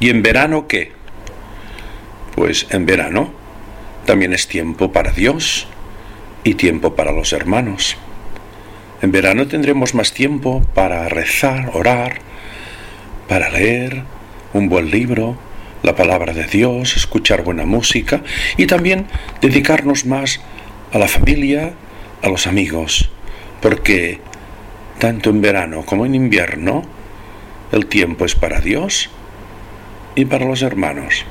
¿Y en verano qué? Pues en verano también es tiempo para Dios y tiempo para los hermanos. En verano tendremos más tiempo para rezar, orar, para leer un buen libro, la palabra de Dios, escuchar buena música y también dedicarnos más a la familia, a los amigos, porque tanto en verano como en invierno el tiempo es para Dios y para los hermanos.